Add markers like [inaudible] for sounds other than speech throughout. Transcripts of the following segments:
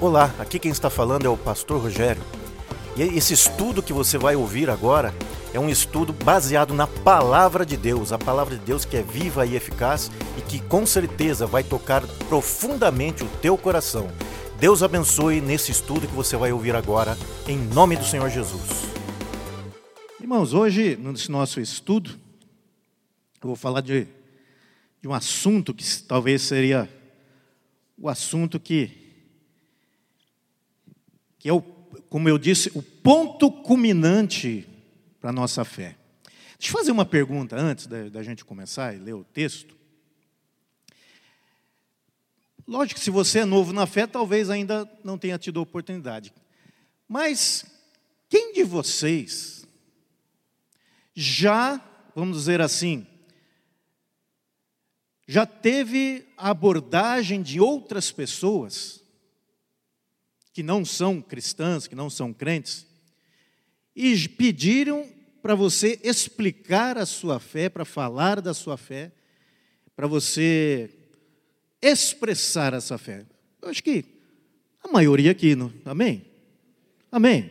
Olá, aqui quem está falando é o Pastor Rogério. E esse estudo que você vai ouvir agora é um estudo baseado na palavra de Deus, a palavra de Deus que é viva e eficaz e que com certeza vai tocar profundamente o teu coração. Deus abençoe nesse estudo que você vai ouvir agora, em nome do Senhor Jesus. Irmãos, hoje, nesse nosso estudo, eu vou falar de, de um assunto que talvez seria o assunto que, que é, o, como eu disse, o ponto culminante para a nossa fé. Deixa eu fazer uma pergunta antes da, da gente começar e ler o texto. Lógico que se você é novo na fé, talvez ainda não tenha tido a oportunidade. Mas quem de vocês já, vamos dizer assim, já teve a abordagem de outras pessoas que não são cristãs, que não são crentes, e pediram para você explicar a sua fé, para falar da sua fé, para você expressar essa fé. Eu acho que a maioria aqui, não? amém? Amém.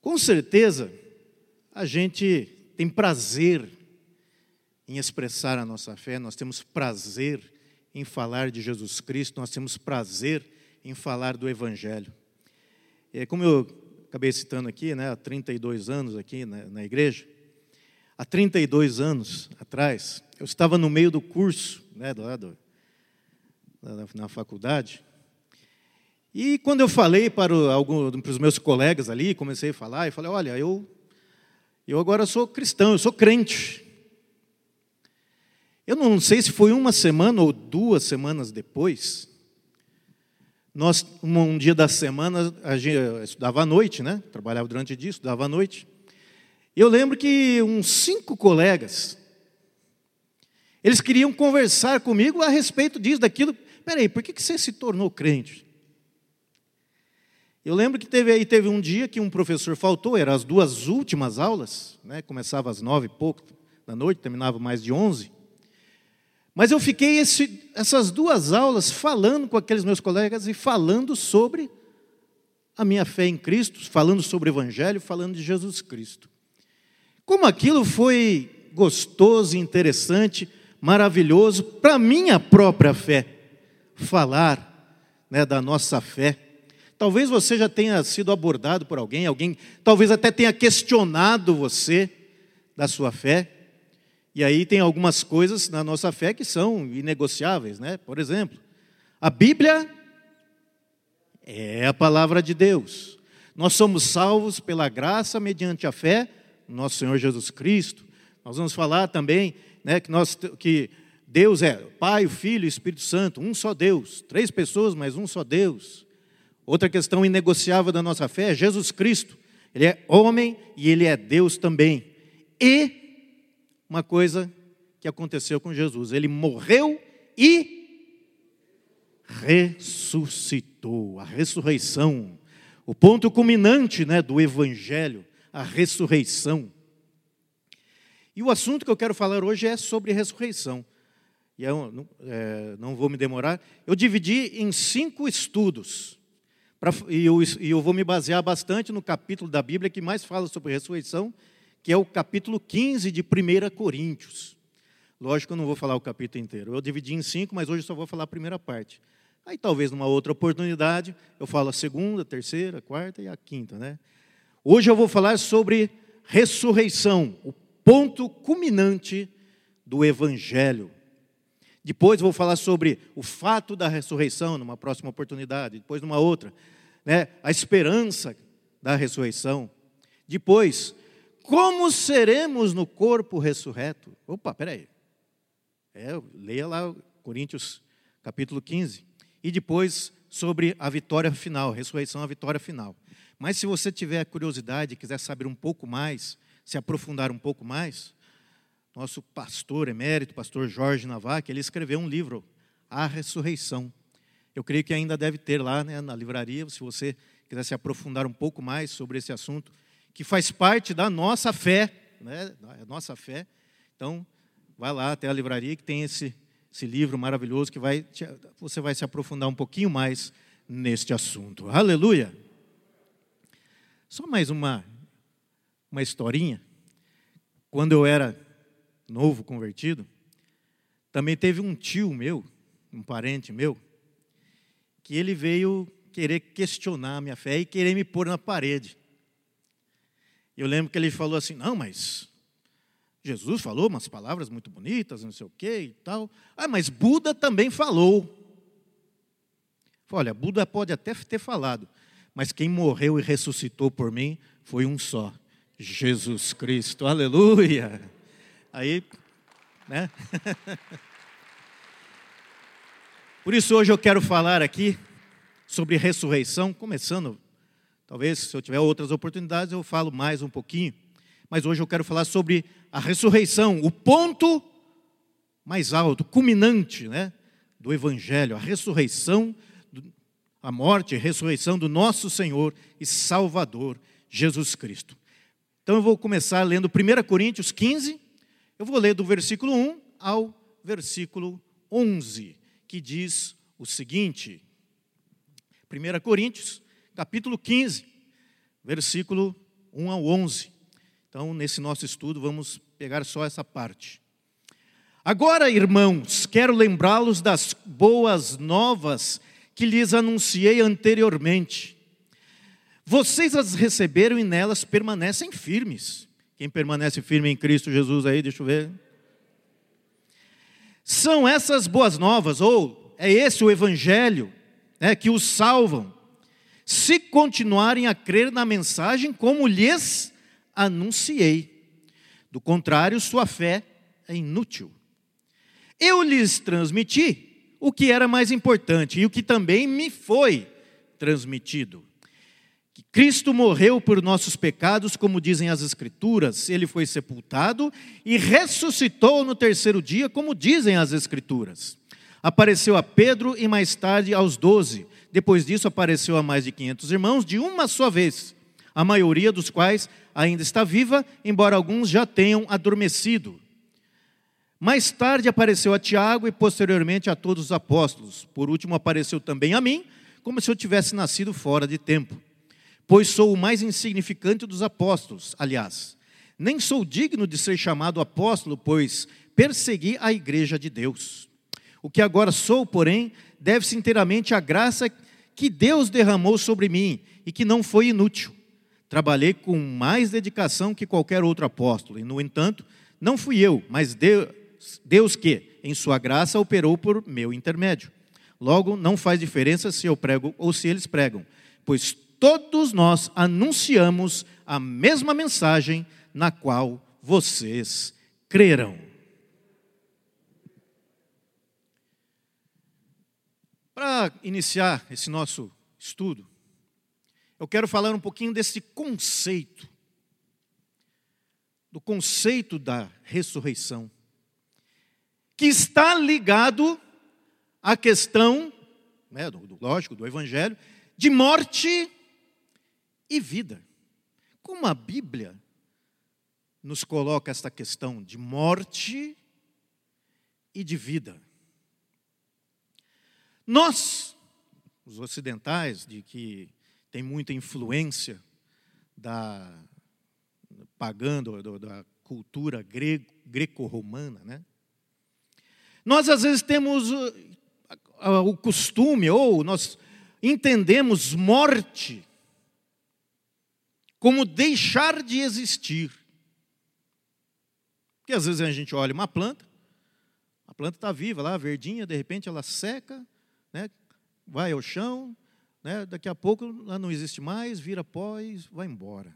Com certeza, a gente tem prazer em expressar a nossa fé, nós temos prazer em falar de Jesus Cristo, nós temos prazer em falar do Evangelho. É, como eu acabei citando aqui, né, há 32 anos aqui na, na igreja, há 32 anos atrás, eu estava no meio do curso, né, do, do, na, na faculdade, e quando eu falei para, o, algum, para os meus colegas ali, comecei a falar, e falei, olha, eu, eu agora sou cristão, eu sou crente. Eu não sei se foi uma semana ou duas semanas depois, nós, um dia da semana, a gente estudava à noite, né? Trabalhava durante o dia, estudava à noite. Eu lembro que uns cinco colegas, eles queriam conversar comigo a respeito disso, daquilo. Peraí, por que você se tornou crente? Eu lembro que teve aí teve um dia que um professor faltou, eram as duas últimas aulas, né? Começava às nove e pouco da noite, terminava mais de onze. Mas eu fiquei esse, essas duas aulas falando com aqueles meus colegas e falando sobre a minha fé em Cristo, falando sobre o Evangelho, falando de Jesus Cristo. Como aquilo foi gostoso, interessante, maravilhoso para minha própria fé, falar né, da nossa fé. Talvez você já tenha sido abordado por alguém, alguém talvez até tenha questionado você da sua fé. E aí tem algumas coisas na nossa fé que são inegociáveis, né? Por exemplo, a Bíblia é a palavra de Deus. Nós somos salvos pela graça mediante a fé no nosso Senhor Jesus Cristo. Nós vamos falar também, né, que nós que Deus é Pai, Filho e Espírito Santo, um só Deus, três pessoas, mas um só Deus. Outra questão inegociável da nossa fé é Jesus Cristo. Ele é homem e ele é Deus também. E uma coisa que aconteceu com Jesus. Ele morreu e ressuscitou. A ressurreição, o ponto culminante né, do Evangelho, a ressurreição. E o assunto que eu quero falar hoje é sobre ressurreição. E eu não, é, não vou me demorar. Eu dividi em cinco estudos. Pra, e, eu, e eu vou me basear bastante no capítulo da Bíblia que mais fala sobre ressurreição que é o capítulo 15 de 1 Coríntios. Lógico eu não vou falar o capítulo inteiro. Eu dividi em cinco, mas hoje só vou falar a primeira parte. Aí talvez numa outra oportunidade eu falo a segunda, a terceira, a quarta e a quinta, né? Hoje eu vou falar sobre ressurreição, o ponto culminante do evangelho. Depois vou falar sobre o fato da ressurreição numa próxima oportunidade, depois numa outra, né? A esperança da ressurreição. Depois como seremos no corpo ressurreto? Opa, peraí. É, leia lá Coríntios capítulo 15. E depois sobre a vitória final, ressurreição, a vitória final. Mas se você tiver curiosidade e quiser saber um pouco mais, se aprofundar um pouco mais, nosso pastor emérito, pastor Jorge Navac, ele escreveu um livro, A Ressurreição. Eu creio que ainda deve ter lá né, na livraria, se você quiser se aprofundar um pouco mais sobre esse assunto, que faz parte da nossa fé, né? A nossa fé. Então, vai lá até a livraria que tem esse, esse livro maravilhoso que vai te, você vai se aprofundar um pouquinho mais neste assunto. Aleluia! Só mais uma, uma historinha. Quando eu era novo convertido, também teve um tio meu, um parente meu, que ele veio querer questionar a minha fé e querer me pôr na parede. Eu lembro que ele falou assim: não, mas Jesus falou umas palavras muito bonitas, não sei o quê e tal. Ah, mas Buda também falou. Olha, Buda pode até ter falado, mas quem morreu e ressuscitou por mim foi um só: Jesus Cristo. Aleluia! Aí, né? [laughs] Por isso hoje eu quero falar aqui sobre ressurreição, começando, talvez se eu tiver outras oportunidades eu falo mais um pouquinho, mas hoje eu quero falar sobre a ressurreição, o ponto mais alto, culminante, né, do evangelho, a ressurreição, a morte e ressurreição do nosso Senhor e Salvador Jesus Cristo. Então eu vou começar lendo 1 Coríntios 15, eu vou ler do versículo 1 ao versículo 11, que diz o seguinte: 1 Coríntios, capítulo 15, versículo 1 ao 11. Então, nesse nosso estudo, vamos pegar só essa parte. Agora, irmãos, quero lembrá-los das boas novas que lhes anunciei anteriormente vocês as receberam e nelas permanecem firmes. Quem permanece firme em Cristo Jesus aí, deixa eu ver. São essas boas novas, ou é esse o evangelho, né, que os salvam, se continuarem a crer na mensagem como lhes anunciei. Do contrário, sua fé é inútil. Eu lhes transmiti o que era mais importante e o que também me foi transmitido que Cristo morreu por nossos pecados, como dizem as Escrituras, ele foi sepultado e ressuscitou no terceiro dia, como dizem as Escrituras. Apareceu a Pedro e mais tarde aos doze. Depois disso, apareceu a mais de quinhentos irmãos, de uma só vez, a maioria dos quais ainda está viva, embora alguns já tenham adormecido. Mais tarde apareceu a Tiago e posteriormente a todos os apóstolos. Por último, apareceu também a mim, como se eu tivesse nascido fora de tempo pois sou o mais insignificante dos apóstolos. Aliás, nem sou digno de ser chamado apóstolo, pois persegui a igreja de Deus. O que agora sou, porém, deve-se inteiramente à graça que Deus derramou sobre mim e que não foi inútil. Trabalhei com mais dedicação que qualquer outro apóstolo, e, no entanto, não fui eu, mas Deus, Deus que, em sua graça, operou por meu intermédio. Logo, não faz diferença se eu prego ou se eles pregam, pois todos nós anunciamos a mesma mensagem na qual vocês creram. Para iniciar esse nosso estudo, eu quero falar um pouquinho desse conceito, do conceito da ressurreição, que está ligado à questão, né, do, lógico, do Evangelho, de morte e vida. Como a Bíblia nos coloca esta questão de morte e de vida. Nós, os ocidentais, de que tem muita influência da pagando da cultura greco-romana, né? Nós às vezes temos o costume ou nós entendemos morte como deixar de existir. Porque às vezes a gente olha uma planta, a planta está viva lá, verdinha, de repente ela seca, né, vai ao chão, né, daqui a pouco ela não existe mais, vira pó e vai embora.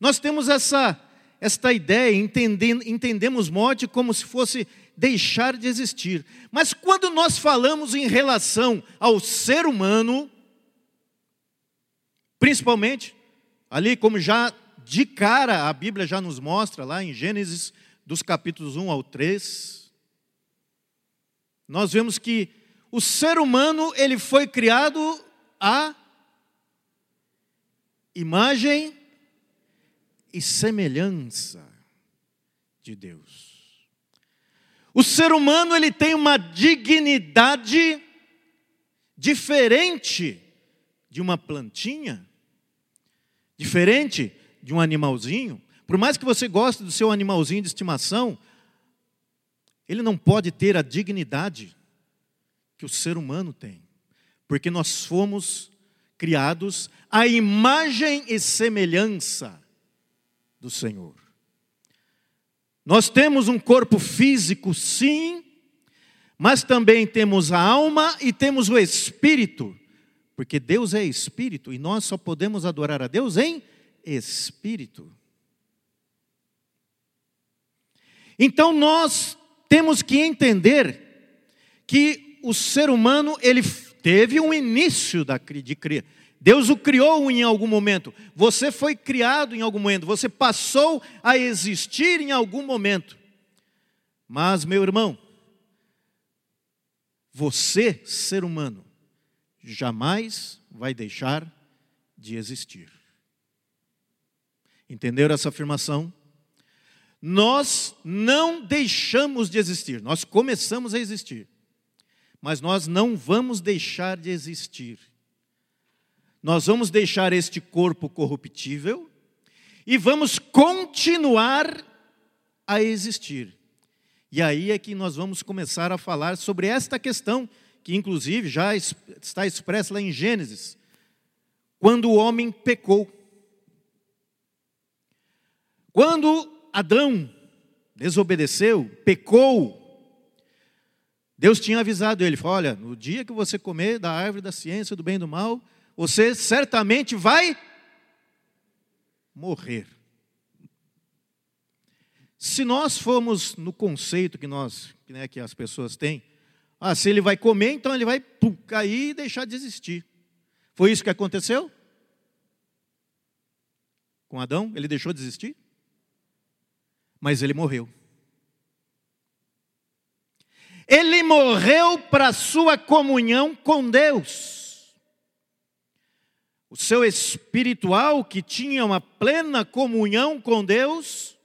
Nós temos essa, esta ideia, entendemos morte como se fosse deixar de existir. Mas quando nós falamos em relação ao ser humano, Principalmente, ali como já de cara a Bíblia já nos mostra lá em Gênesis dos capítulos 1 ao 3, nós vemos que o ser humano ele foi criado a imagem e semelhança de Deus. O ser humano ele tem uma dignidade diferente de uma plantinha, diferente de um animalzinho, por mais que você goste do seu animalzinho de estimação, ele não pode ter a dignidade que o ser humano tem, porque nós fomos criados à imagem e semelhança do Senhor. Nós temos um corpo físico, sim, mas também temos a alma e temos o espírito, porque Deus é espírito e nós só podemos adorar a Deus em espírito. Então nós temos que entender que o ser humano ele teve um início da, de criar. Deus o criou em algum momento. Você foi criado em algum momento. Você passou a existir em algum momento. Mas, meu irmão, você, ser humano, jamais vai deixar de existir. Entenderam essa afirmação? Nós não deixamos de existir, nós começamos a existir, mas nós não vamos deixar de existir. Nós vamos deixar este corpo corruptível e vamos continuar a existir. E aí é que nós vamos começar a falar sobre esta questão, que inclusive já está expressa lá em Gênesis, quando o homem pecou. Quando Adão desobedeceu, pecou, Deus tinha avisado ele: falou, olha, no dia que você comer da árvore da ciência do bem e do mal, você certamente vai morrer. Se nós formos no conceito que nós, né, que as pessoas têm, ah, se ele vai comer, então ele vai pum, cair e deixar de existir. Foi isso que aconteceu? Com Adão? Ele deixou de existir? Mas ele morreu. Ele morreu para sua comunhão com Deus. O seu espiritual, que tinha uma plena comunhão com Deus,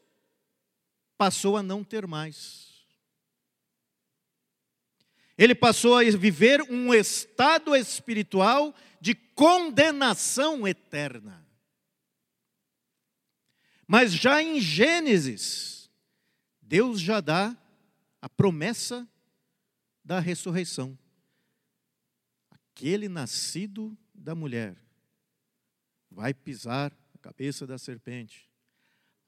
passou a não ter mais. Ele passou a viver um estado espiritual de condenação eterna. Mas já em Gênesis, Deus já dá a promessa da ressurreição. Aquele nascido da mulher vai pisar a cabeça da serpente.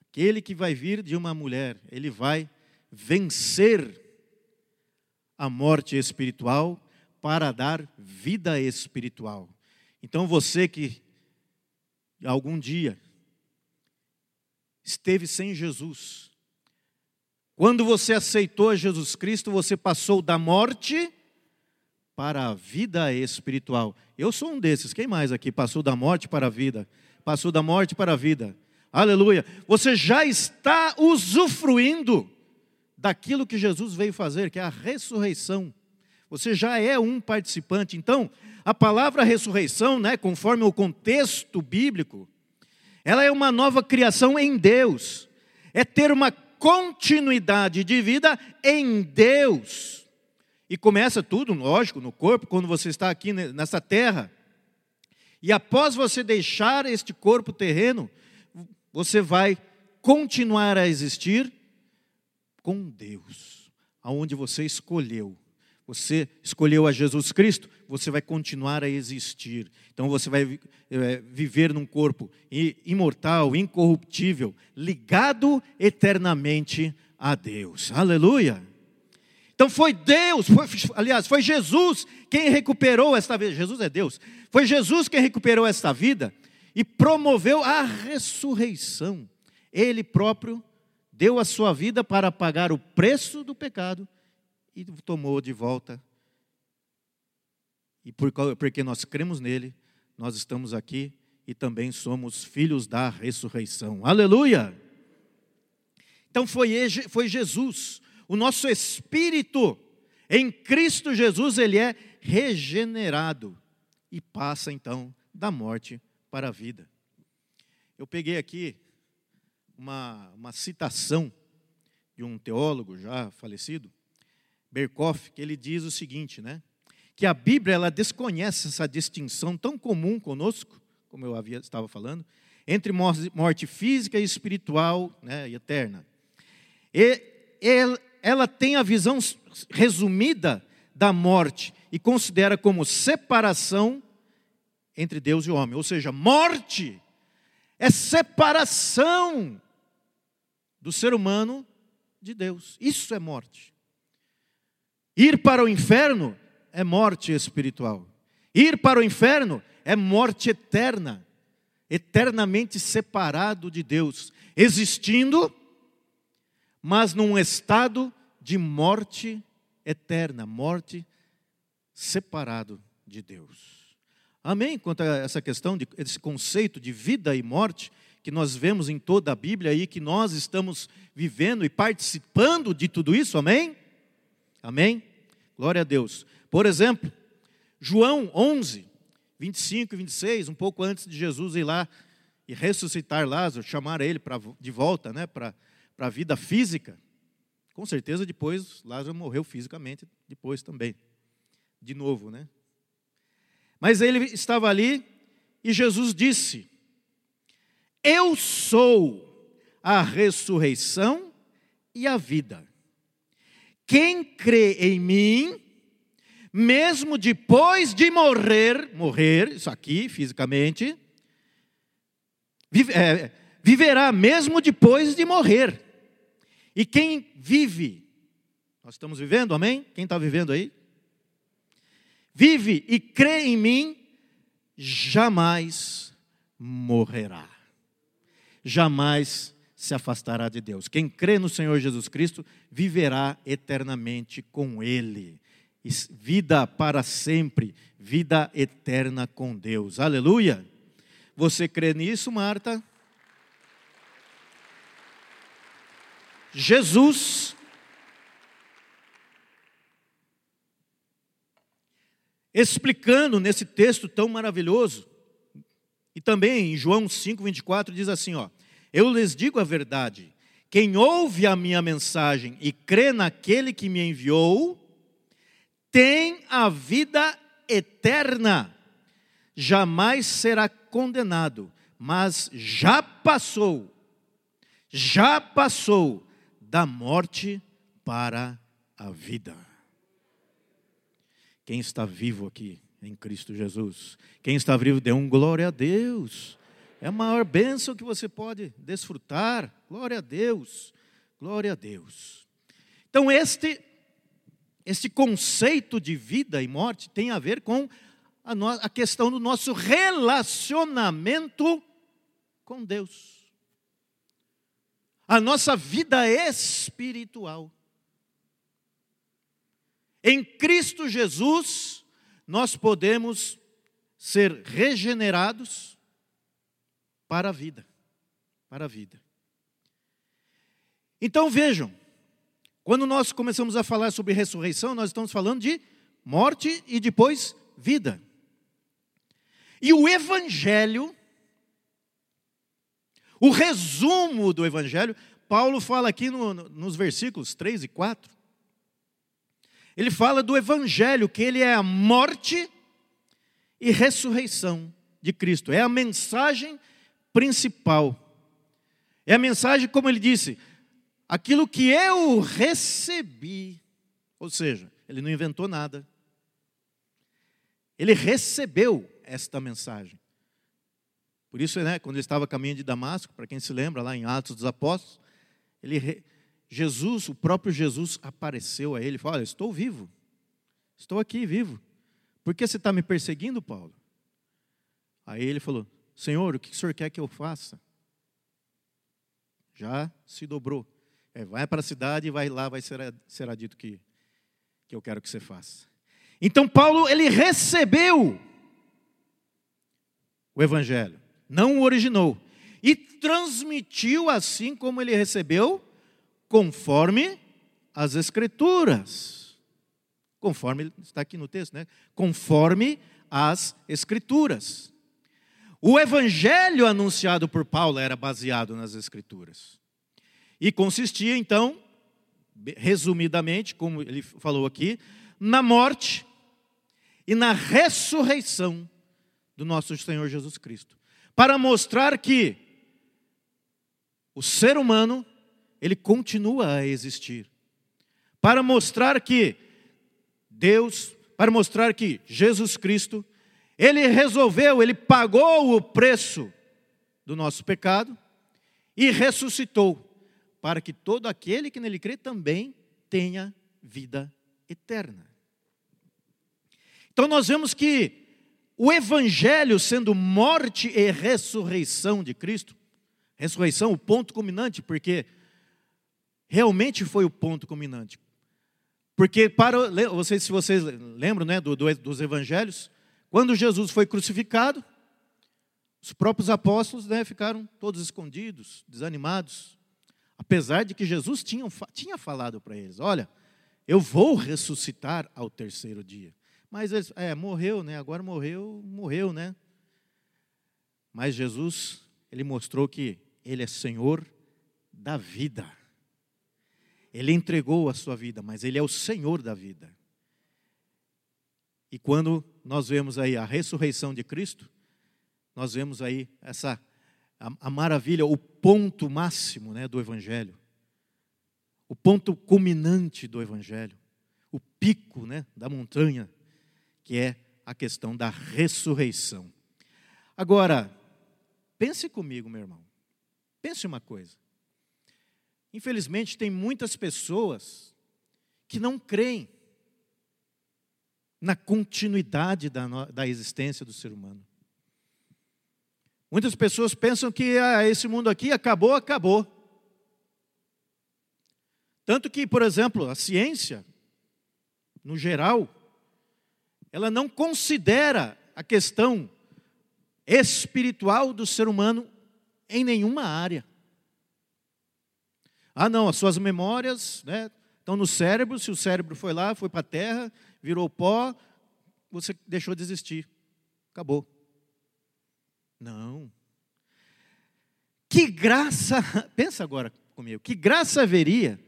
Aquele que vai vir de uma mulher, ele vai vencer a morte espiritual para dar vida espiritual. Então você que algum dia esteve sem Jesus, quando você aceitou Jesus Cristo, você passou da morte para a vida espiritual. Eu sou um desses. Quem mais aqui passou da morte para a vida? Passou da morte para a vida. Aleluia. Você já está usufruindo daquilo que Jesus veio fazer, que é a ressurreição. Você já é um participante. Então, a palavra ressurreição, né, conforme o contexto bíblico, ela é uma nova criação em Deus. É ter uma continuidade de vida em Deus. E começa tudo, lógico, no corpo, quando você está aqui nessa terra. E após você deixar este corpo terreno, você vai continuar a existir com Deus, aonde você escolheu. Você escolheu a Jesus Cristo, você vai continuar a existir. Então você vai é, viver num corpo imortal, incorruptível, ligado eternamente a Deus. Aleluia! Então foi Deus, foi, aliás, foi Jesus quem recuperou esta vida. Jesus é Deus. Foi Jesus quem recuperou esta vida e promoveu a ressurreição. Ele próprio deu a sua vida para pagar o preço do pecado e tomou de volta. E porque nós cremos nele, nós estamos aqui e também somos filhos da ressurreição. Aleluia! Então foi, foi Jesus, o nosso espírito em Cristo Jesus, ele é regenerado e passa então da morte para a vida. Eu peguei aqui uma, uma citação de um teólogo já falecido, Berkoff, que ele diz o seguinte, né? Que a Bíblia ela desconhece essa distinção tão comum conosco, como eu havia estava falando, entre morte física e espiritual, né, e eterna. E ela tem a visão resumida da morte e considera como separação entre Deus e o homem, ou seja, morte é separação do ser humano de Deus. Isso é morte. Ir para o inferno é morte espiritual. Ir para o inferno é morte eterna, eternamente separado de Deus, existindo, mas num estado de morte eterna, morte separado de Deus. Amém? Quanto a essa questão, de, esse conceito de vida e morte, que nós vemos em toda a Bíblia e que nós estamos vivendo e participando de tudo isso, amém? Amém? Glória a Deus. Por exemplo, João 11, 25 e 26, um pouco antes de Jesus ir lá e ressuscitar Lázaro, chamar ele pra, de volta né, para a vida física. Com certeza depois Lázaro morreu fisicamente, depois também. De novo, né? Mas ele estava ali e Jesus disse: Eu sou a ressurreição e a vida. Quem crê em mim, mesmo depois de morrer, morrer, isso aqui fisicamente, vive, é, viverá mesmo depois de morrer. E quem vive, nós estamos vivendo, amém? Quem está vivendo aí? Vive e crê em mim, jamais morrerá. Jamais se afastará de Deus. Quem crê no Senhor Jesus Cristo viverá eternamente com Ele. Vida para sempre, vida eterna com Deus. Aleluia! Você crê nisso, Marta? Jesus explicando nesse texto tão maravilhoso, e também em João 5:24 diz assim, ó: Eu lhes digo a verdade, quem ouve a minha mensagem e crê naquele que me enviou, tem a vida eterna. Jamais será condenado, mas já passou, já passou da morte para a vida. Quem está vivo aqui em Cristo Jesus? Quem está vivo, dê um glória a Deus. É a maior bênção que você pode desfrutar. Glória a Deus. Glória a Deus. Então, este, este conceito de vida e morte tem a ver com a, no, a questão do nosso relacionamento com Deus. A nossa vida espiritual. Em Cristo Jesus, nós podemos ser regenerados para a vida. Para a vida. Então vejam, quando nós começamos a falar sobre ressurreição, nós estamos falando de morte e depois vida. E o Evangelho, o resumo do Evangelho, Paulo fala aqui no, nos versículos 3 e 4, ele fala do Evangelho, que ele é a morte e ressurreição de Cristo. É a mensagem principal. É a mensagem, como ele disse, aquilo que eu recebi. Ou seja, ele não inventou nada. Ele recebeu esta mensagem. Por isso, né, quando ele estava a caminho de Damasco, para quem se lembra, lá em Atos dos Apóstolos, ele Jesus, o próprio Jesus apareceu a ele e falou: Olha, estou vivo, estou aqui vivo. Por que você está me perseguindo, Paulo? Aí ele falou: Senhor, o que o senhor quer que eu faça? Já se dobrou. É, vai para a cidade e vai lá, vai ser, será dito que, que eu quero que você faça. Então Paulo, ele recebeu o Evangelho, não o originou, e transmitiu assim como ele recebeu conforme as Escrituras. Conforme, está aqui no texto, né? Conforme as Escrituras. O evangelho anunciado por Paulo era baseado nas Escrituras. E consistia, então, resumidamente, como ele falou aqui, na morte e na ressurreição do nosso Senhor Jesus Cristo, para mostrar que o ser humano ele continua a existir, para mostrar que Deus, para mostrar que Jesus Cristo, ele resolveu, ele pagou o preço do nosso pecado e ressuscitou, para que todo aquele que nele crê também tenha vida eterna. Então nós vemos que o Evangelho, sendo morte e ressurreição de Cristo, ressurreição, o ponto culminante, porque realmente foi o ponto culminante. Porque para vocês, se vocês lembram, né, do, do, dos Evangelhos, quando Jesus foi crucificado, os próprios apóstolos né, ficaram todos escondidos, desanimados, apesar de que Jesus tinha, tinha falado para eles: Olha, eu vou ressuscitar ao terceiro dia. Mas eles, é, morreu, né? Agora morreu, morreu, né? Mas Jesus, ele mostrou que ele é Senhor da vida. Ele entregou a sua vida, mas ele é o Senhor da vida. E quando nós vemos aí a ressurreição de Cristo, nós vemos aí essa a, a maravilha, o ponto máximo, né, do evangelho o ponto culminante do Evangelho, o pico né, da montanha, que é a questão da ressurreição. Agora, pense comigo, meu irmão. Pense uma coisa. Infelizmente, tem muitas pessoas que não creem na continuidade da, da existência do ser humano. Muitas pessoas pensam que ah, esse mundo aqui acabou, acabou. Tanto que, por exemplo, a ciência, no geral, ela não considera a questão espiritual do ser humano em nenhuma área. Ah, não, as suas memórias né, estão no cérebro, se o cérebro foi lá, foi para a terra, virou pó, você deixou de existir. Acabou. Não. Que graça, [laughs] pensa agora comigo, que graça haveria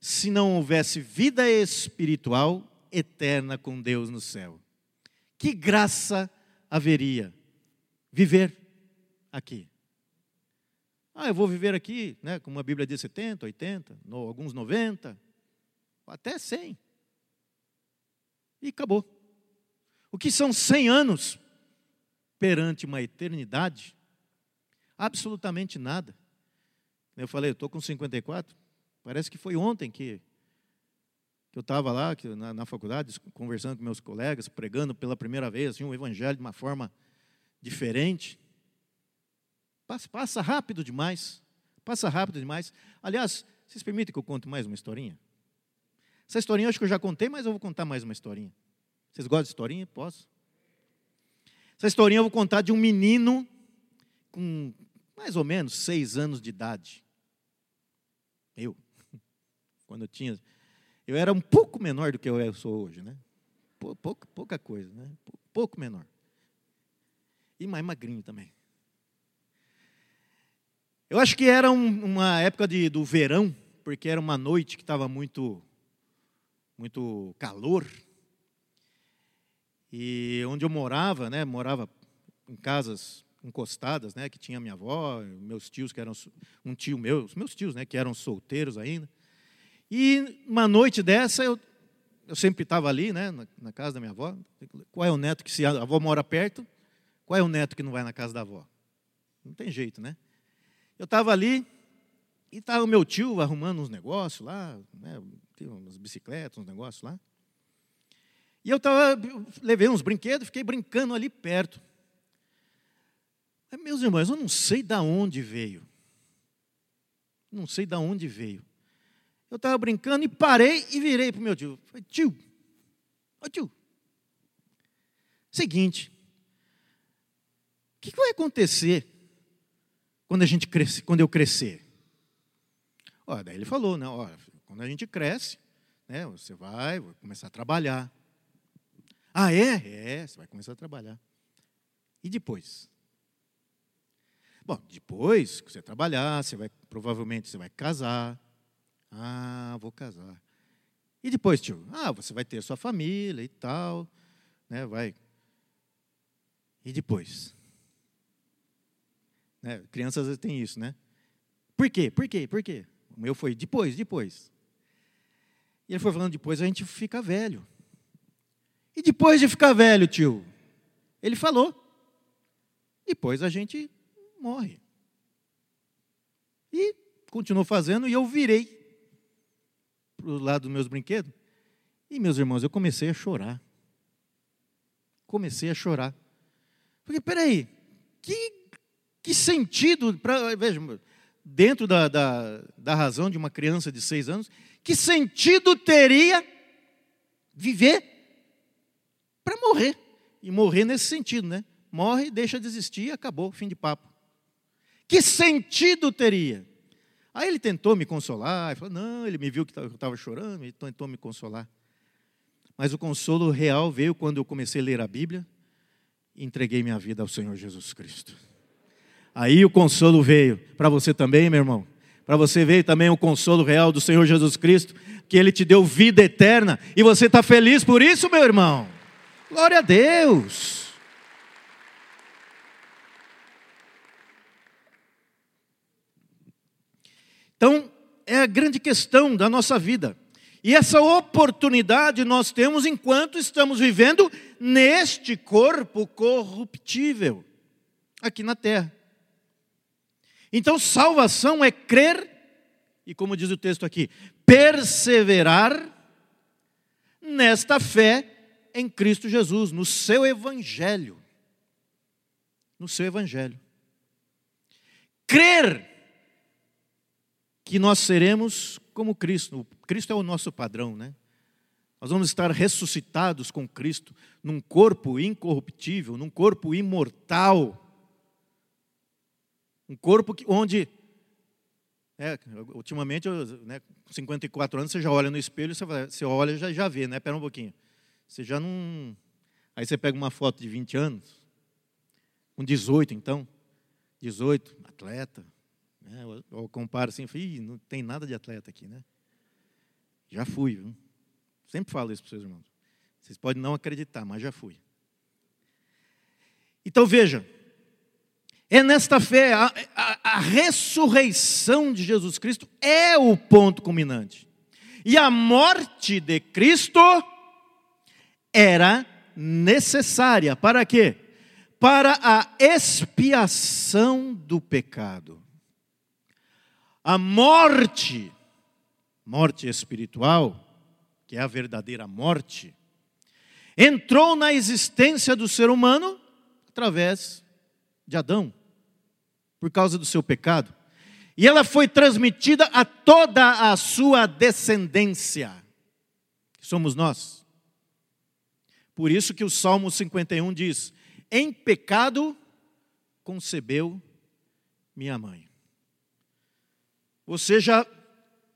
se não houvesse vida espiritual eterna com Deus no céu? Que graça haveria viver aqui? Ah, eu vou viver aqui, né, como a Bíblia diz, 70, 80, no, alguns 90, até 100. E acabou. O que são 100 anos perante uma eternidade? Absolutamente nada. Eu falei, eu estou com 54, Parece que foi ontem que, eu estava lá na, na, faculdade, conversando com meus colegas, pregando pela primeira vez assim, um evangelho de uma forma diferente. Passa, passa rápido demais. Passa rápido demais. Aliás, vocês permitem que eu conte mais uma historinha? Essa historinha eu acho que eu já contei, mas eu vou contar mais uma historinha. Vocês gostam de historinha? Posso? Essa historinha eu vou contar de um menino com mais ou menos seis anos de idade. Eu [laughs] quando eu tinha. Eu era um pouco menor do que eu sou hoje, né? Pouca, pouca coisa, né? Pouco menor. E mais magrinho também. Eu acho que era um, uma época de, do verão, porque era uma noite que estava muito, muito calor. E onde eu morava, né? Morava em casas encostadas, né? Que tinha minha avó, meus tios que eram um tio meu, os meus tios, né? Que eram solteiros ainda. E uma noite dessa, eu, eu sempre estava ali, né, na, na, casa da minha avó. Qual é o neto que, se a avó mora perto, qual é o neto que não vai na casa da avó? Não tem jeito, né? Eu estava ali e estava o meu tio arrumando uns negócios lá, né, umas bicicletas, uns negócios lá. E eu tava, levei uns brinquedos, fiquei brincando ali perto. Meus irmãos, eu não sei de onde veio. Não sei de onde veio. Eu estava brincando e parei e virei para o meu tio. Falei, tio, ô tio, seguinte, o que, que, vai acontecer quando a gente cresce, quando eu crescer? Ó, daí ele falou, né, ó, quando a gente cresce, né, você vai, vai começar a trabalhar. Ah, é? É, você vai começar a trabalhar. E depois? Bom, depois que você trabalhar, você vai, provavelmente você vai casar, ah, vou casar. E depois, tio? Ah, você vai ter sua família e tal. né, vai. E depois? Né, crianças às vezes têm isso, né? Por quê? Por quê? Por quê? O meu foi depois, depois. E ele foi falando, depois a gente fica velho. E depois de ficar velho, tio? Ele falou. Depois a gente morre. E continuou fazendo, e eu virei para o lado dos meus brinquedos. E, meus irmãos, eu comecei a chorar. Comecei a chorar. Porque, peraí, que, que sentido, pra, veja, dentro da, da, da razão de uma criança de seis anos, que sentido teria viver para morrer? E morrer nesse sentido, né? Morre, deixa de existir, acabou, fim de papo. Que sentido teria? Aí ele tentou me consolar, ele falou, não, ele me viu que eu estava chorando, e tentou me consolar. Mas o consolo real veio quando eu comecei a ler a Bíblia e entreguei minha vida ao Senhor Jesus Cristo. Aí o consolo veio. Para você também, meu irmão. Para você veio também o consolo real do Senhor Jesus Cristo, que Ele te deu vida eterna. E você está feliz por isso, meu irmão? Glória a Deus. Então, é a grande questão da nossa vida. E essa oportunidade nós temos enquanto estamos vivendo neste corpo corruptível, aqui na terra. Então, salvação é crer, e como diz o texto aqui, perseverar nesta fé em Cristo Jesus, no seu Evangelho. No seu Evangelho. Crer que nós seremos como Cristo. Cristo é o nosso padrão, né? Nós vamos estar ressuscitados com Cristo num corpo incorruptível, num corpo imortal. Um corpo que, onde, é, ultimamente, né, com 54 anos, você já olha no espelho, você, você olha e já, já vê, né? Espera um pouquinho. Você já não. Aí você pega uma foto de 20 anos, com 18 então, 18, atleta. Né? Eu comparo assim, Ih, não tem nada de atleta aqui, né? Já fui, viu? Sempre falo isso para os seus irmãos. Vocês podem não acreditar, mas já fui. Então veja, é nesta fé, a, a, a, ressurreição de Jesus Cristo é o ponto culminante. E a morte de Cristo era necessária. Para quê? Para a expiação do pecado. A morte, morte espiritual, que é a verdadeira morte, entrou na existência do ser humano através de Adão, por causa do seu pecado. E ela foi transmitida a toda a sua descendência, que somos nós. Por isso que o Salmo 51 diz: Em pecado concebeu minha mãe. Você já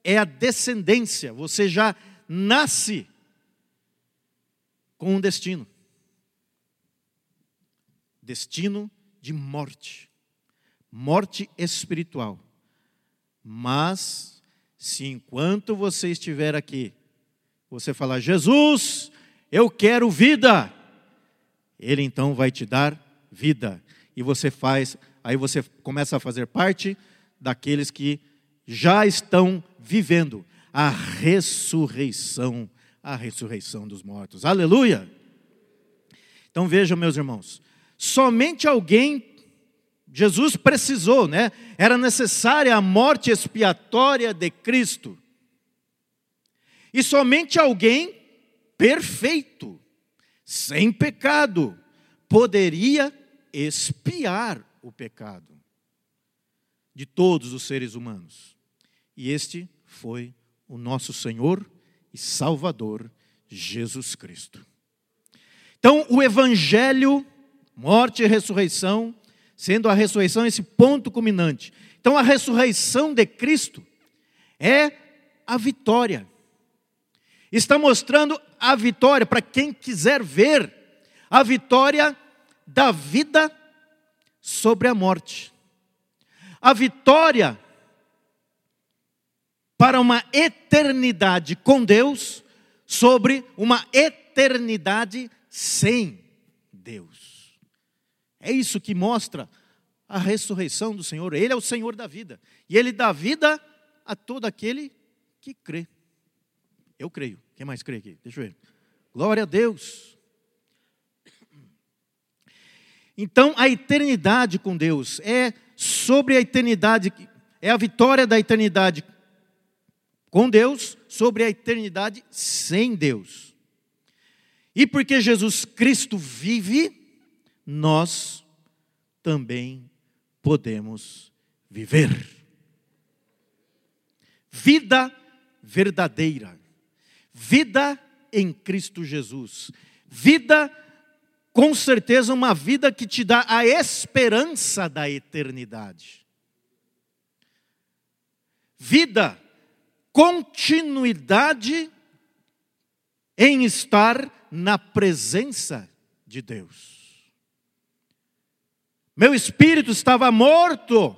é a descendência, você já nasce com um destino. Destino de morte, morte espiritual. Mas, se enquanto você estiver aqui, você falar, Jesus, eu quero vida, Ele então vai te dar vida. E você faz, aí você começa a fazer parte daqueles que já estão vivendo a ressurreição, a ressurreição dos mortos. Aleluia! Então vejam, meus irmãos, somente alguém, Jesus precisou, né? Era necessária a morte expiatória de Cristo. E somente alguém perfeito, sem pecado, poderia expiar o pecado de todos os seres humanos. E este foi o nosso Senhor e Salvador Jesus Cristo. Então, o Evangelho morte e ressurreição, sendo a ressurreição esse ponto culminante. Então a ressurreição de Cristo é a vitória. Está mostrando a vitória para quem quiser ver a vitória da vida sobre a morte. A vitória para uma eternidade com Deus sobre uma eternidade sem Deus. É isso que mostra a ressurreição do Senhor. Ele é o Senhor da vida. E ele dá vida a todo aquele que crê. Eu creio. Quem mais crê aqui? Deixa eu ver. Glória a Deus. Então, a eternidade com Deus é sobre a eternidade, é a vitória da eternidade com Deus sobre a eternidade sem Deus. E porque Jesus Cristo vive, nós também podemos viver. Vida verdadeira, vida em Cristo Jesus, vida com certeza uma vida que te dá a esperança da eternidade. Vida, continuidade em estar na presença de Deus. Meu espírito estava morto,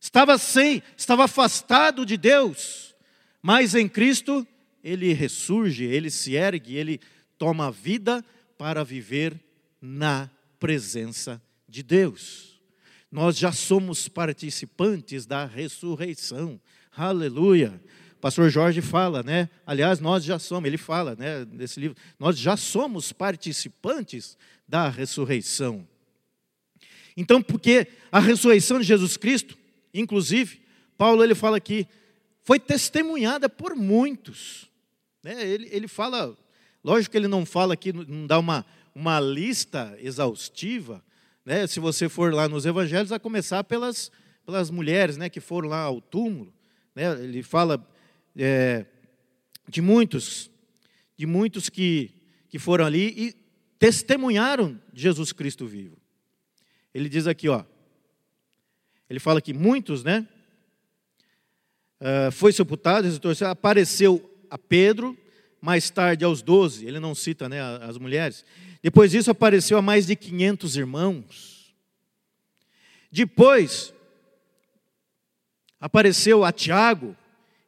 estava sem, estava afastado de Deus, mas em Cristo ele ressurge, ele se ergue, ele toma vida para viver na presença de Deus. Nós já somos participantes da ressurreição. Aleluia. Pastor Jorge fala, né? Aliás, nós já somos, ele fala, né, nesse livro, nós já somos participantes da ressurreição. Então, porque a ressurreição de Jesus Cristo, inclusive, Paulo ele fala aqui, foi testemunhada por muitos. Né? Ele, ele fala Lógico que ele não fala aqui, não dá uma, uma lista exaustiva, né? se você for lá nos evangelhos, a começar pelas, pelas mulheres né, que foram lá ao túmulo. Né? Ele fala é, de muitos, de muitos que, que foram ali e testemunharam Jesus Cristo vivo. Ele diz aqui, ó, ele fala que muitos, né? Uh, foi sepultado, apareceu a Pedro, mais tarde aos doze, ele não cita né, as mulheres. Depois disso apareceu a mais de 500 irmãos. Depois apareceu a Tiago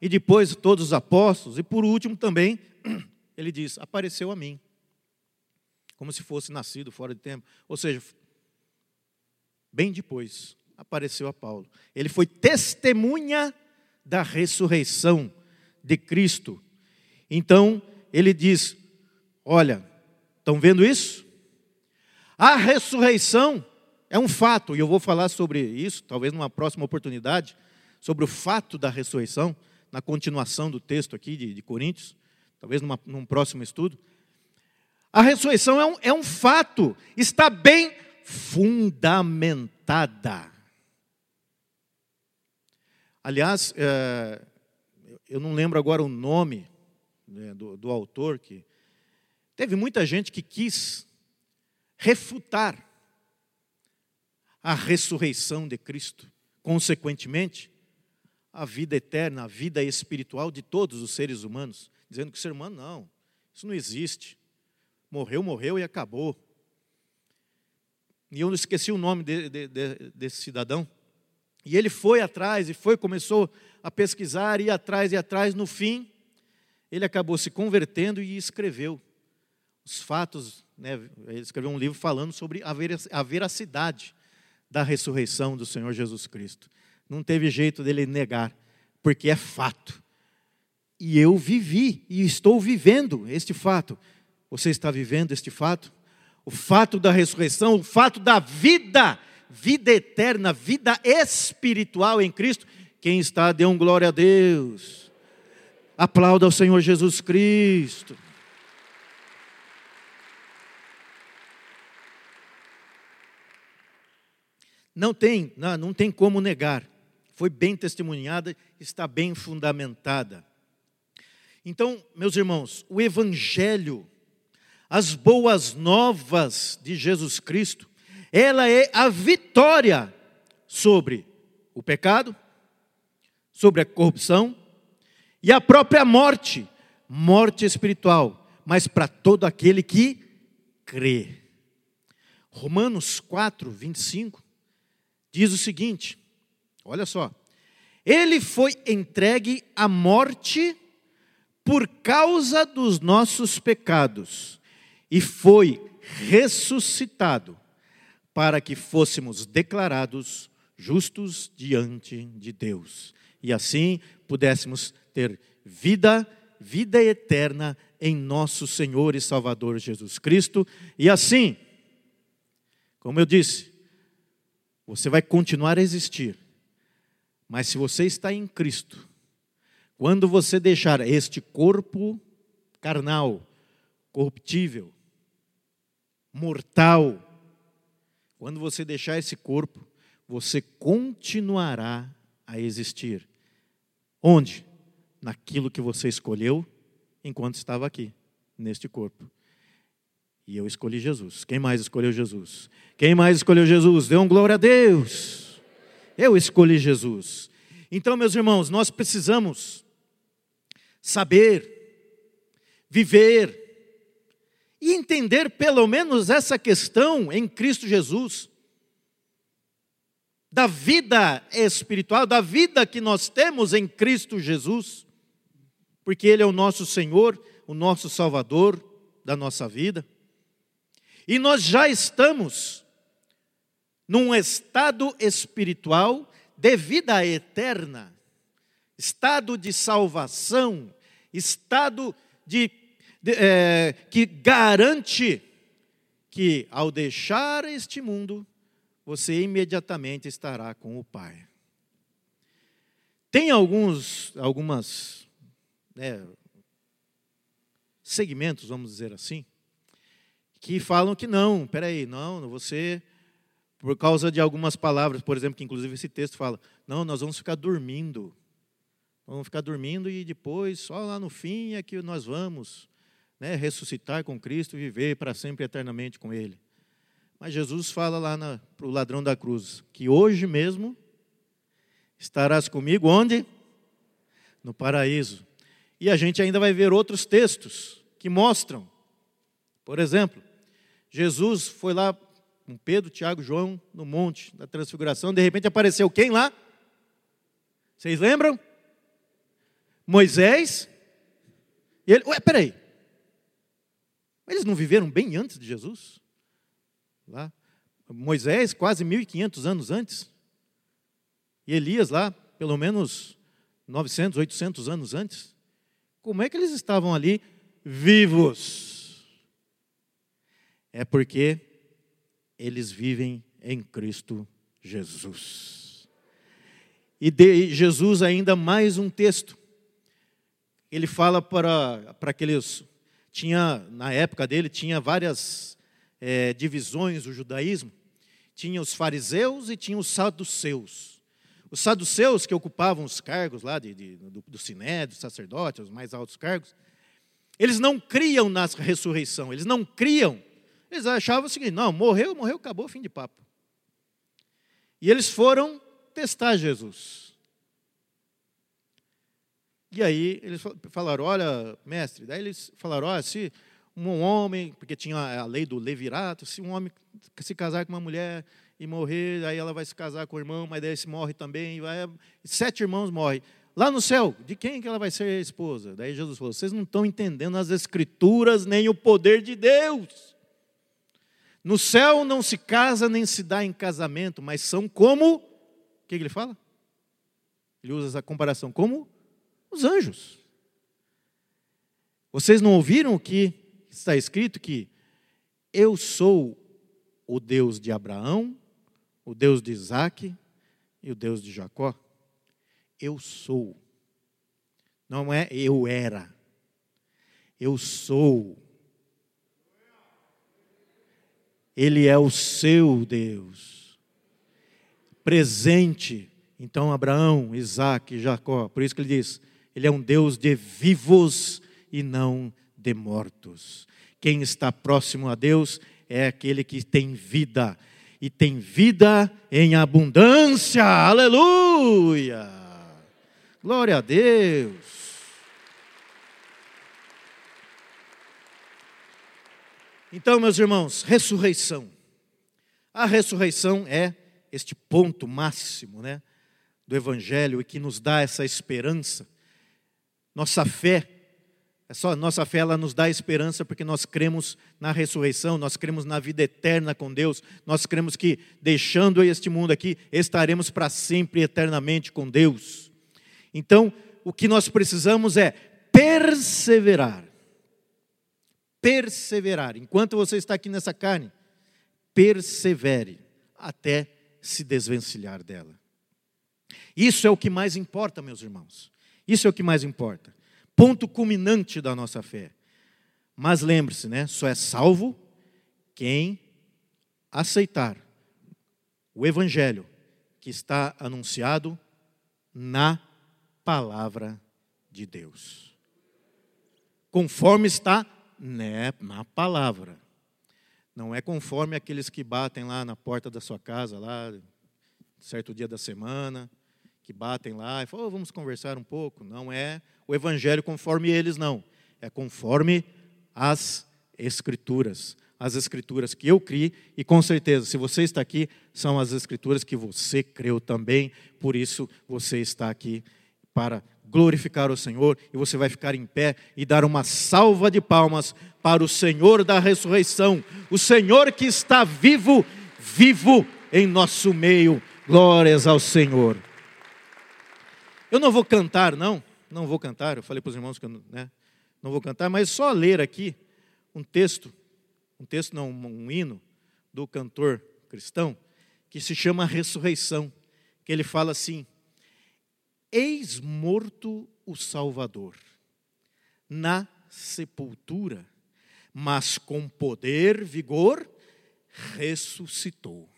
e depois todos os apóstolos e por último também [clears throat] ele diz: apareceu a mim. Como se fosse nascido fora de tempo. Ou seja, bem depois apareceu a Paulo. Ele foi testemunha da ressurreição de Cristo então, ele diz: Olha, estão vendo isso? A ressurreição é um fato, e eu vou falar sobre isso, talvez numa próxima oportunidade, sobre o fato da ressurreição, na continuação do texto aqui de, de Coríntios, talvez numa, num próximo estudo. A ressurreição é um, é um fato, está bem fundamentada. Aliás, é, eu não lembro agora o nome né, do, do autor, que teve muita gente que quis refutar a ressurreição de Cristo, consequentemente, a vida eterna, a vida espiritual de todos os seres humanos, dizendo que o ser humano não, isso não existe. Morreu, morreu e acabou. E eu não esqueci o nome de, de, de, desse cidadão. E ele foi atrás, e foi, começou a pesquisar, e atrás, e atrás, no fim, ele acabou se convertendo e escreveu os fatos, né, ele escreveu um livro falando sobre a veracidade da ressurreição do Senhor Jesus Cristo. Não teve jeito dele negar, porque é fato. E eu vivi e estou vivendo este fato. Você está vivendo este fato? O fato da ressurreição, o fato da vida, vida eterna, vida espiritual em Cristo. Quem está, dê um glória a Deus. Aplauda ao Senhor Jesus Cristo. Não tem, não, não tem como negar. Foi bem testemunhada, está bem fundamentada. Então, meus irmãos, o Evangelho, as boas novas de Jesus Cristo, ela é a vitória sobre o pecado, sobre a corrupção, e a própria morte, morte espiritual, mas para todo aquele que crê. Romanos 4, 25 diz o seguinte: olha só, ele foi entregue à morte por causa dos nossos pecados e foi ressuscitado para que fôssemos declarados justos diante de Deus e assim pudéssemos ter vida, vida eterna em nosso Senhor e Salvador Jesus Cristo. E assim, como eu disse, você vai continuar a existir, mas se você está em Cristo, quando você deixar este corpo carnal, corruptível, mortal, quando você deixar esse corpo, você continuará a existir. Onde? Naquilo que você escolheu enquanto estava aqui, neste corpo. E eu escolhi Jesus. Quem mais escolheu Jesus? Quem mais escolheu Jesus? Dê um glória a Deus. Eu escolhi Jesus. Então, meus irmãos, nós precisamos saber, viver e entender pelo menos essa questão em Cristo Jesus. Da vida espiritual, da vida que nós temos em Cristo Jesus, porque Ele é o nosso Senhor, o nosso Salvador da nossa vida. E nós já estamos num estado espiritual de vida eterna, estado de salvação, estado de, é, que garante que ao deixar este mundo, você imediatamente estará com o Pai. Tem alguns, algumas né, segmentos, vamos dizer assim, que falam que não, peraí, não, você, por causa de algumas palavras, por exemplo, que inclusive esse texto fala, não, nós vamos ficar dormindo, vamos ficar dormindo e depois, só lá no fim é que nós vamos né, ressuscitar com Cristo e viver para sempre eternamente com Ele. Mas Jesus fala lá para o ladrão da cruz que hoje mesmo estarás comigo onde? No paraíso. E a gente ainda vai ver outros textos que mostram. Por exemplo, Jesus foi lá com Pedro, Tiago, João no monte da transfiguração, de repente apareceu quem lá? Vocês lembram? Moisés. E ele, ué, peraí. Eles não viveram bem antes de Jesus? lá. Moisés, quase 1.500 anos antes. E Elias, lá, pelo menos 900, 800 anos antes. Como é que eles estavam ali vivos? É porque eles vivem em Cristo Jesus. E de Jesus, ainda mais um texto. Ele fala para, para aqueles. Tinha, na época dele, tinha várias é, divisões do judaísmo, tinha os fariseus e tinha os saduceus. Os saduceus, que ocupavam os cargos lá de, de, do, do siné, do sacerdote, os mais altos cargos, eles não criam na ressurreição, eles não criam. Eles achavam o seguinte: não, morreu, morreu, acabou, fim de papo. E eles foram testar Jesus. E aí eles falaram: olha, mestre, daí eles falaram: olha, se um homem, porque tinha a lei do levirato, se um homem se casar com uma mulher e morrer, aí ela vai se casar com o irmão, mas daí se morre também, vai, sete irmãos morrem. Lá no céu, de quem que ela vai ser esposa? Daí Jesus falou: vocês não estão entendendo as escrituras nem o poder de Deus. No céu não se casa nem se dá em casamento, mas são como. O que ele fala? Ele usa essa comparação como os anjos. Vocês não ouviram o que está escrito que eu sou o Deus de Abraão, o Deus de Isaac e o Deus de Jacó. Eu sou. Não é eu era. Eu sou. Ele é o seu Deus. Presente. Então, Abraão, Isaac Jacó. Por isso que ele diz: Ele é um Deus de vivos e não de mortos. Quem está próximo a Deus é aquele que tem vida, e tem vida em abundância. Aleluia! Glória a Deus. Então, meus irmãos, ressurreição. A ressurreição é este ponto máximo, né, do evangelho e que nos dá essa esperança. Nossa fé É só a nossa fé ela nos dá esperança porque nós cremos na ressurreição, nós cremos na vida eterna com Deus, nós cremos que deixando este mundo aqui estaremos para sempre eternamente com Deus. Então, o que nós precisamos é perseverar. Perseverar. Enquanto você está aqui nessa carne, persevere até se desvencilhar dela. Isso é o que mais importa, meus irmãos. Isso é o que mais importa. Ponto culminante da nossa fé. Mas lembre-se, né? Só é salvo quem aceitar o evangelho que está anunciado na palavra de Deus. Conforme está né, na palavra. Não é conforme aqueles que batem lá na porta da sua casa, lá, certo dia da semana, que batem lá e falam, oh, vamos conversar um pouco. Não é o evangelho conforme eles, não. É conforme as escrituras. As escrituras que eu criei, e com certeza, se você está aqui, são as escrituras que você creu também, por isso você está aqui para glorificar o Senhor, e você vai ficar em pé e dar uma salva de palmas para o Senhor da ressurreição, o Senhor que está vivo, vivo em nosso meio. Glórias ao Senhor. Eu não vou cantar, não, não vou cantar, eu falei para os irmãos que eu né, não vou cantar, mas só ler aqui um texto, um texto não, um hino do cantor cristão, que se chama Ressurreição, que ele fala assim: Eis morto o Salvador, na sepultura, mas com poder, vigor, ressuscitou.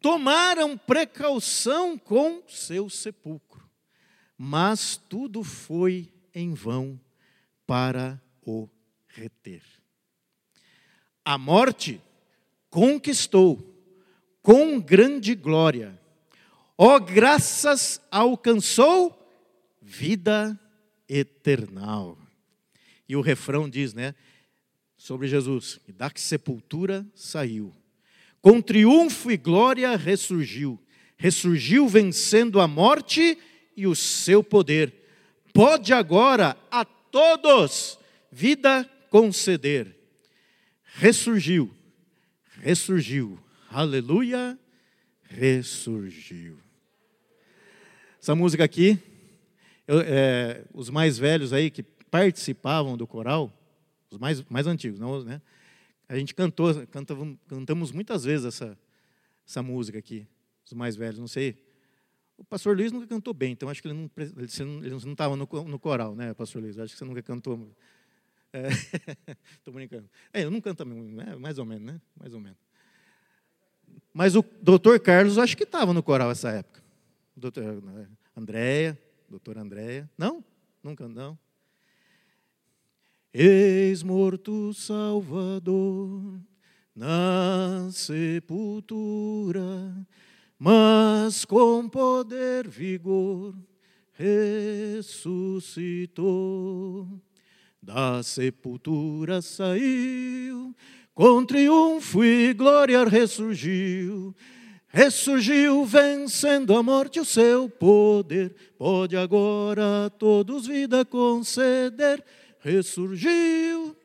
Tomaram precaução com seu sepulcro, mas tudo foi em vão para o reter. A morte conquistou com grande glória Ó graças alcançou vida eternal. E o refrão diz, né, sobre Jesus, da sepultura saiu. Com triunfo e glória ressurgiu. Ressurgiu vencendo a morte e o seu poder. Pode agora a todos vida conceder. Ressurgiu, ressurgiu, aleluia, ressurgiu. Essa música aqui, eu, é, os mais velhos aí que participavam do coral, os mais, mais antigos, não, né? A gente cantou, cantamos, cantamos muitas vezes essa, essa música aqui, os mais velhos, não sei. O pastor Luiz nunca cantou bem, então acho que ele não ele não estava no, no coral, né, pastor Luiz? Acho que você nunca cantou. Estou é, [laughs] brincando. É, eu não canto né, mais ou menos, né? Mais ou menos. Mas o doutor Carlos acho que estava no coral essa época. Doutor, Andréia, doutora Andréia. Não? Nunca não. Eis morto Salvador na sepultura, mas com poder, vigor, ressuscitou. Da sepultura saiu, com triunfo e glória ressurgiu ressurgiu vencendo a morte o seu poder, pode agora a todos vida conceder. Ressurgiu,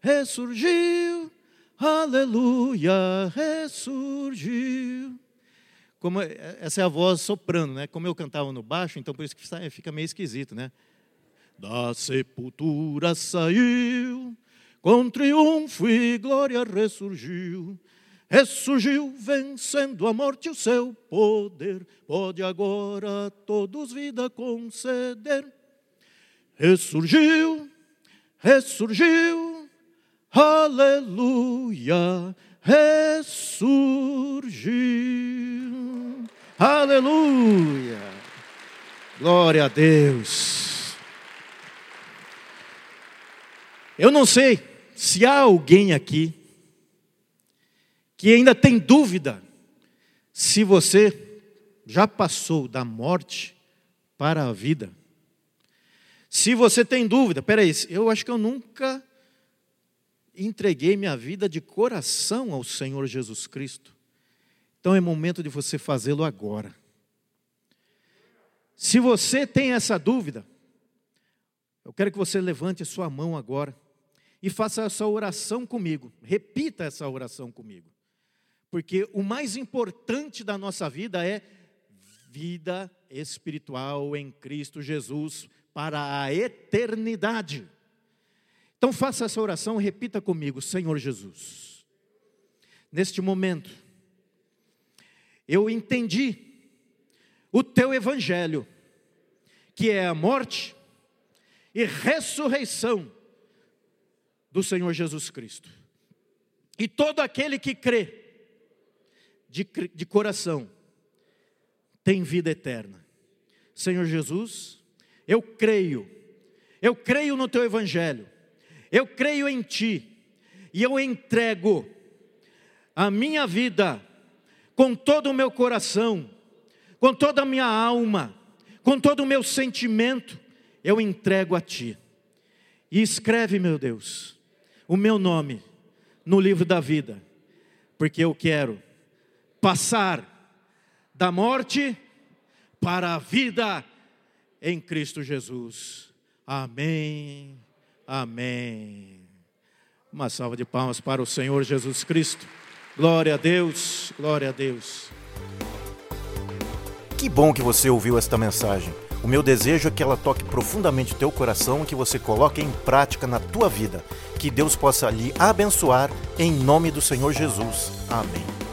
ressurgiu, aleluia, ressurgiu. Como, é, essa é a voz soprando, né? Como eu cantava no baixo, então por isso que fica meio esquisito, né? Da sepultura saiu, com triunfo e glória ressurgiu ressurgiu vencendo a morte o seu poder, pode agora a todos vida conceder. Ressurgiu, ressurgiu, aleluia, ressurgiu, aleluia, glória a Deus. Eu não sei se há alguém aqui que ainda tem dúvida se você já passou da morte para a vida. Se você tem dúvida, peraí, eu acho que eu nunca entreguei minha vida de coração ao Senhor Jesus Cristo. Então é momento de você fazê-lo agora. Se você tem essa dúvida, Eu quero que você levante a sua mão agora e faça essa oração comigo. Repita essa oração comigo. Porque o mais importante da nossa vida é vida espiritual em Cristo Jesus para a eternidade. Então faça essa oração, repita comigo, Senhor Jesus. Neste momento, eu entendi o teu evangelho, que é a morte e ressurreição do Senhor Jesus Cristo. E todo aquele que crê de, de coração tem vida eterna. Senhor Jesus, eu creio, eu creio no teu evangelho, eu creio em ti, e eu entrego a minha vida com todo o meu coração, com toda a minha alma, com todo o meu sentimento, eu entrego a ti. E escreve, meu Deus, o meu nome no livro da vida, porque eu quero passar da morte para a vida em Cristo Jesus. Amém. Amém. Uma salva de palmas para o Senhor Jesus Cristo. Glória a Deus, glória a Deus. Que bom que você ouviu esta mensagem. O meu desejo é que ela toque profundamente o teu coração e que você coloque em prática na tua vida. Que Deus possa lhe abençoar em nome do Senhor Jesus. Amém.